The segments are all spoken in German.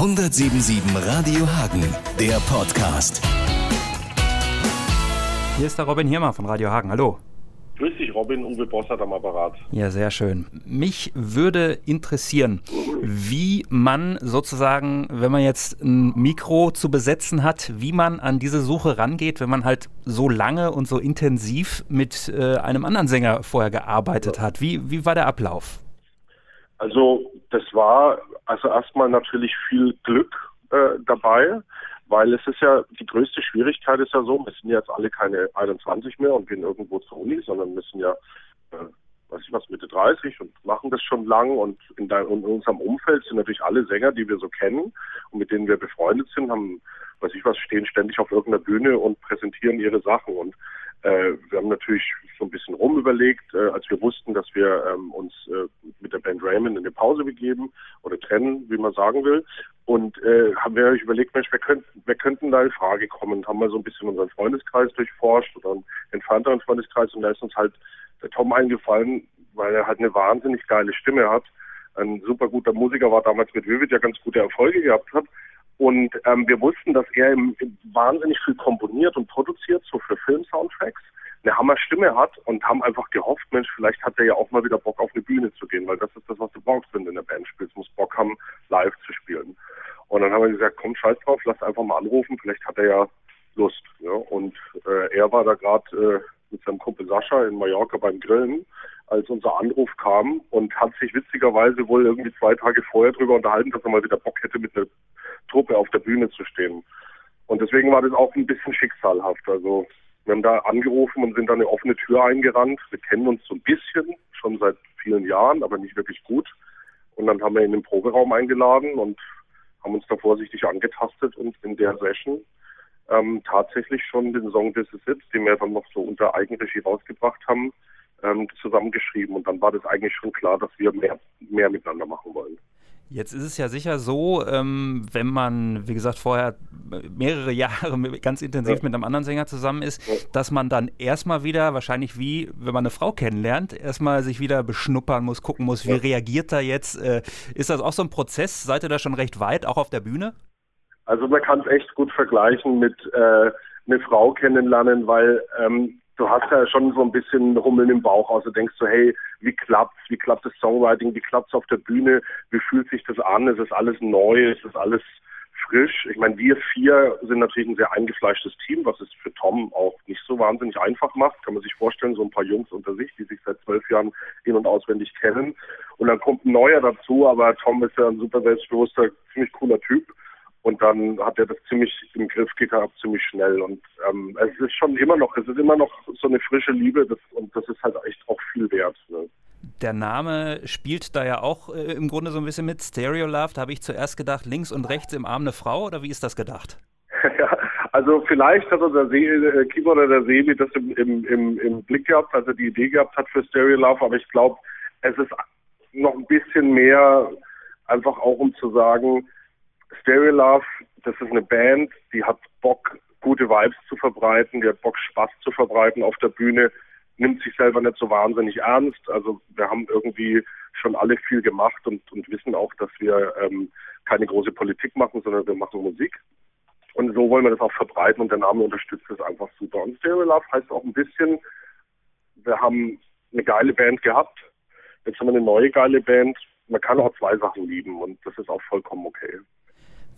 177 Radio Hagen, der Podcast. Hier ist der Robin Hirmer von Radio Hagen. Hallo. Grüß dich, Robin, Uwe Bossert am Apparat. Ja, sehr schön. Mich würde interessieren, wie man sozusagen, wenn man jetzt ein Mikro zu besetzen hat, wie man an diese Suche rangeht, wenn man halt so lange und so intensiv mit äh, einem anderen Sänger vorher gearbeitet ja. hat. Wie, wie war der Ablauf? Also, das war also erstmal natürlich viel Glück äh, dabei. Weil es ist ja, die größte Schwierigkeit ist ja so, wir sind jetzt alle keine 21 mehr und gehen irgendwo zur Uni, sondern wir sind ja, äh, weiß ich was, Mitte 30 und machen das schon lang und in, dein, in unserem Umfeld sind natürlich alle Sänger, die wir so kennen und mit denen wir befreundet sind, haben, weiß ich was, stehen ständig auf irgendeiner Bühne und präsentieren ihre Sachen und äh, wir haben natürlich so ein bisschen rumüberlegt, äh, als wir wussten, dass wir ähm, uns äh, mit der Band Raymond in eine Pause begeben oder trennen, wie man sagen will. Und äh, haben wir überlegt, Mensch, wer, könnt, wer könnten da in Frage kommen? Und haben wir so ein bisschen unseren Freundeskreis durchforscht oder einen entfernteren Freundeskreis und da ist uns halt der Tom eingefallen, weil er halt eine wahnsinnig geile Stimme hat. Ein super guter Musiker war damals mit Vivid ja ganz gute Erfolge gehabt hat. Und ähm, wir wussten, dass er im, im wahnsinnig viel komponiert und produziert, so für Film-Soundtracks eine Hammerstimme hat und haben einfach gehofft, Mensch, vielleicht hat er ja auch mal wieder Bock auf eine Bühne zu gehen, weil das ist das, was du brauchst, wenn du in der Band spielst, muss Bock haben, live zu spielen. Und dann haben wir gesagt, komm, scheiß drauf, lass einfach mal anrufen, vielleicht hat er ja Lust. Ja? Und äh, er war da gerade äh, mit seinem Kumpel Sascha in Mallorca beim Grillen, als unser Anruf kam und hat sich witzigerweise wohl irgendwie zwei Tage vorher darüber unterhalten, dass er mal wieder Bock hätte, mit einer Truppe auf der Bühne zu stehen. Und deswegen war das auch ein bisschen schicksalhaft. Also wir haben da angerufen und sind da eine offene Tür eingerannt. Wir kennen uns so ein bisschen, schon seit vielen Jahren, aber nicht wirklich gut. Und dann haben wir ihn in den Proberaum eingeladen und haben uns da vorsichtig angetastet und in der Session ähm, tatsächlich schon den Song This Is It, den wir dann noch so unter Eigenregie rausgebracht haben, ähm, zusammengeschrieben. Und dann war das eigentlich schon klar, dass wir mehr, mehr miteinander machen wollen. Jetzt ist es ja sicher so, ähm, wenn man, wie gesagt, vorher mehrere Jahre ganz intensiv ja. mit einem anderen Sänger zusammen ist, ja. dass man dann erstmal wieder, wahrscheinlich wie, wenn man eine Frau kennenlernt, erstmal sich wieder beschnuppern muss, gucken muss, wie ja. reagiert er jetzt. Äh, ist das auch so ein Prozess? Seid ihr da schon recht weit, auch auf der Bühne? Also man kann es echt gut vergleichen mit äh, eine Frau kennenlernen, weil ähm, du hast ja schon so ein bisschen Rummeln im Bauch. Also denkst du, hey, wie klappt's? Wie klappt das Songwriting? Wie klappt's auf der Bühne? Wie fühlt sich das an? Ist das alles neu? Ist das alles frisch? Ich meine, wir vier sind natürlich ein sehr eingefleischtes Team, was es für Tom auch nicht so wahnsinnig einfach macht. Kann man sich vorstellen, so ein paar Jungs unter sich, die sich seit zwölf Jahren in- und auswendig kennen. Und dann kommt ein neuer dazu, aber Tom ist ja ein super selbstbewusster, ziemlich cooler Typ. Und dann hat er das ziemlich im Griff gehabt, ziemlich schnell. Und ähm, es ist schon immer noch, es ist immer noch so eine frische Liebe das, und das ist halt echt auch viel wert. Ne? Der Name spielt da ja auch äh, im Grunde so ein bisschen mit. Stereo Love, da habe ich zuerst gedacht, links und rechts im Arm eine Frau oder wie ist das gedacht? ja, also vielleicht hat unser See, äh, Keyboarder der Sebi das im, im, im, im Blick gehabt, als er die Idee gehabt hat für Stereo Love, aber ich glaube, es ist noch ein bisschen mehr einfach auch um zu sagen, Stereo Love, das ist eine Band, die hat Bock, gute Vibes zu verbreiten, die hat Bock, Spaß zu verbreiten auf der Bühne, nimmt sich selber nicht so wahnsinnig ernst. Also wir haben irgendwie schon alle viel gemacht und, und wissen auch, dass wir ähm, keine große Politik machen, sondern wir machen Musik. Und so wollen wir das auch verbreiten und der Name unterstützt das einfach super. Und Stereo Love heißt auch ein bisschen, wir haben eine geile Band gehabt, jetzt haben wir eine neue geile Band. Man kann auch zwei Sachen lieben und das ist auch vollkommen okay.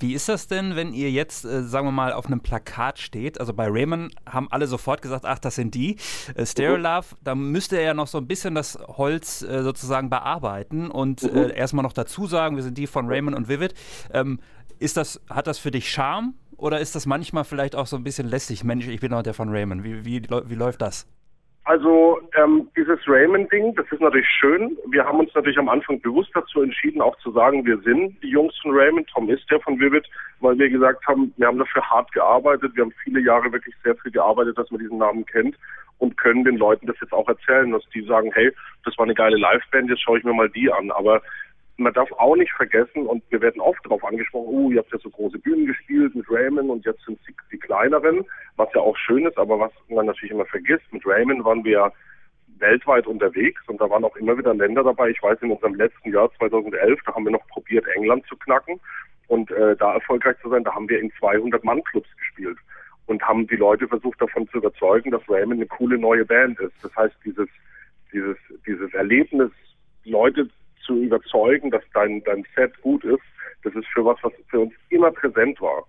Wie ist das denn, wenn ihr jetzt, äh, sagen wir mal, auf einem Plakat steht? Also bei Raymond haben alle sofort gesagt, ach, das sind die. Äh, Stereo mhm. Love, da müsste er ja noch so ein bisschen das Holz äh, sozusagen bearbeiten und mhm. äh, erstmal noch dazu sagen, wir sind die von Raymond und Vivid. Ähm, ist das, hat das für dich Charme oder ist das manchmal vielleicht auch so ein bisschen lästig? Mensch, ich bin auch der von Raymond. Wie, wie, wie läuft das? Also ähm, dieses Raymond-Ding, das ist natürlich schön. Wir haben uns natürlich am Anfang bewusst dazu entschieden, auch zu sagen, wir sind die Jungs von Raymond. Tom ist der von Vivid, weil wir gesagt haben, wir haben dafür hart gearbeitet. Wir haben viele Jahre wirklich sehr viel gearbeitet, dass man diesen Namen kennt und können den Leuten das jetzt auch erzählen, dass die sagen, hey, das war eine geile Liveband, jetzt schaue ich mir mal die an. Aber man darf auch nicht vergessen, und wir werden oft darauf angesprochen, oh, ihr habt ja so große Bühnen gespielt mit Raymond und jetzt sind sie die kleineren, was ja auch schön ist, aber was man natürlich immer vergisst, mit Raymond waren wir weltweit unterwegs und da waren auch immer wieder Länder dabei. Ich weiß, in unserem letzten Jahr 2011, da haben wir noch probiert, England zu knacken. und äh, da erfolgreich zu sein, da haben wir in 200 Mann-Clubs gespielt und haben die Leute versucht davon zu überzeugen, dass Raymond eine coole neue Band ist. Das heißt, dieses, dieses, dieses Erlebnis, Leute zu überzeugen, dass dein, dein Set gut ist, das ist für was, was für uns immer präsent war.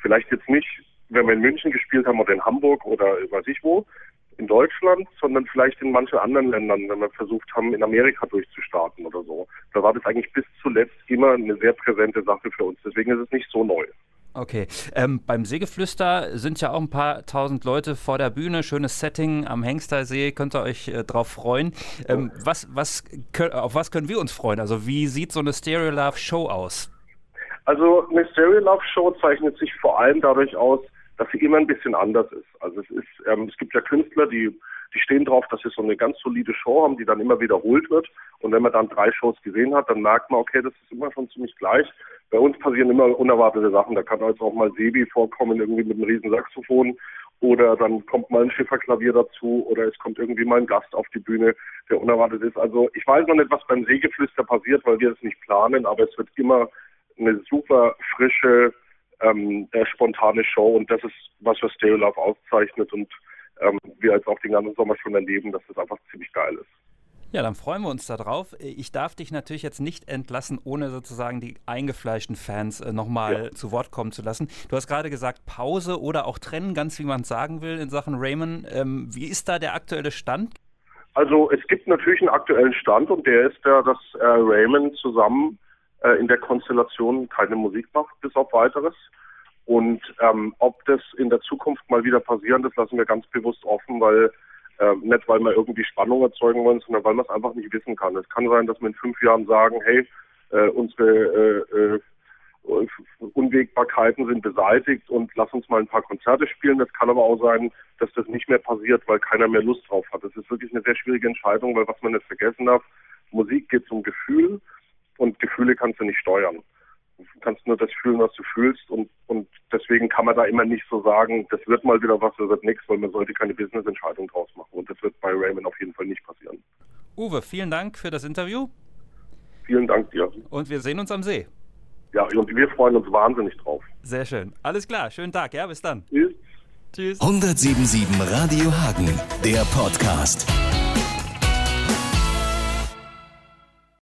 Vielleicht jetzt nicht, wenn wir in München gespielt haben oder in Hamburg oder weiß ich wo, in Deutschland, sondern vielleicht in manchen anderen Ländern, wenn wir versucht haben, in Amerika durchzustarten oder so. Da war das eigentlich bis zuletzt immer eine sehr präsente Sache für uns. Deswegen ist es nicht so neu. Okay. Ähm, beim Seegeflüster sind ja auch ein paar tausend Leute vor der Bühne. Schönes Setting am Hengstersee. Könnt ihr euch äh, drauf freuen. Ähm, was, was, auf was können wir uns freuen? Also, wie sieht so eine Stereo Love Show aus? Also, eine Stereo Love Show zeichnet sich vor allem dadurch aus, dass sie immer ein bisschen anders ist. Also, es ist, ähm, es gibt ja Künstler, die die stehen drauf, dass sie so eine ganz solide Show haben, die dann immer wiederholt wird. Und wenn man dann drei Shows gesehen hat, dann merkt man, okay, das ist immer schon ziemlich gleich. Bei uns passieren immer unerwartete Sachen. Da kann jetzt auch mal Sebi vorkommen, irgendwie mit einem riesen Saxophon. Oder dann kommt mal ein Schifferklavier dazu oder es kommt irgendwie mal ein Gast auf die Bühne, der unerwartet ist. Also ich weiß noch nicht, was beim Seegeflüster passiert, weil wir es nicht planen, aber es wird immer eine super frische, ähm, äh, spontane Show und das ist, was für Stereo Love auszeichnet und ähm, wir jetzt auch den ganzen Sommer schon erleben, dass das einfach ziemlich geil ist. Ja, dann freuen wir uns darauf. Ich darf dich natürlich jetzt nicht entlassen, ohne sozusagen die eingefleischten Fans äh, nochmal ja. zu Wort kommen zu lassen. Du hast gerade gesagt, Pause oder auch trennen, ganz wie man es sagen will in Sachen Raymond. Ähm, wie ist da der aktuelle Stand? Also es gibt natürlich einen aktuellen Stand und der ist der, dass äh, Raymond zusammen äh, in der Konstellation keine Musik macht, bis auf weiteres. Und ähm, ob das in der Zukunft mal wieder passieren, das lassen wir ganz bewusst offen, weil äh, nicht weil wir irgendwie Spannung erzeugen wollen, sondern weil man es einfach nicht wissen kann. Es kann sein, dass wir in fünf Jahren sagen, hey, äh, unsere äh, äh, Unwägbarkeiten sind beseitigt und lass uns mal ein paar Konzerte spielen. Das kann aber auch sein, dass das nicht mehr passiert, weil keiner mehr Lust drauf hat. Das ist wirklich eine sehr schwierige Entscheidung, weil was man nicht vergessen darf, Musik geht zum Gefühl und Gefühle kannst du nicht steuern. Du kannst nur das fühlen, was du fühlst und, und deswegen kann man da immer nicht so sagen, das wird mal wieder was, das wird nichts, weil man sollte keine Business-Entscheidung draus machen und das wird bei Raymond auf jeden Fall nicht passieren. Uwe, vielen Dank für das Interview. Vielen Dank dir. Und wir sehen uns am See. Ja, und wir freuen uns wahnsinnig drauf. Sehr schön. Alles klar, schönen Tag, ja, bis dann. Tschüss. Tschüss. 177 Radio Hagen, der Podcast.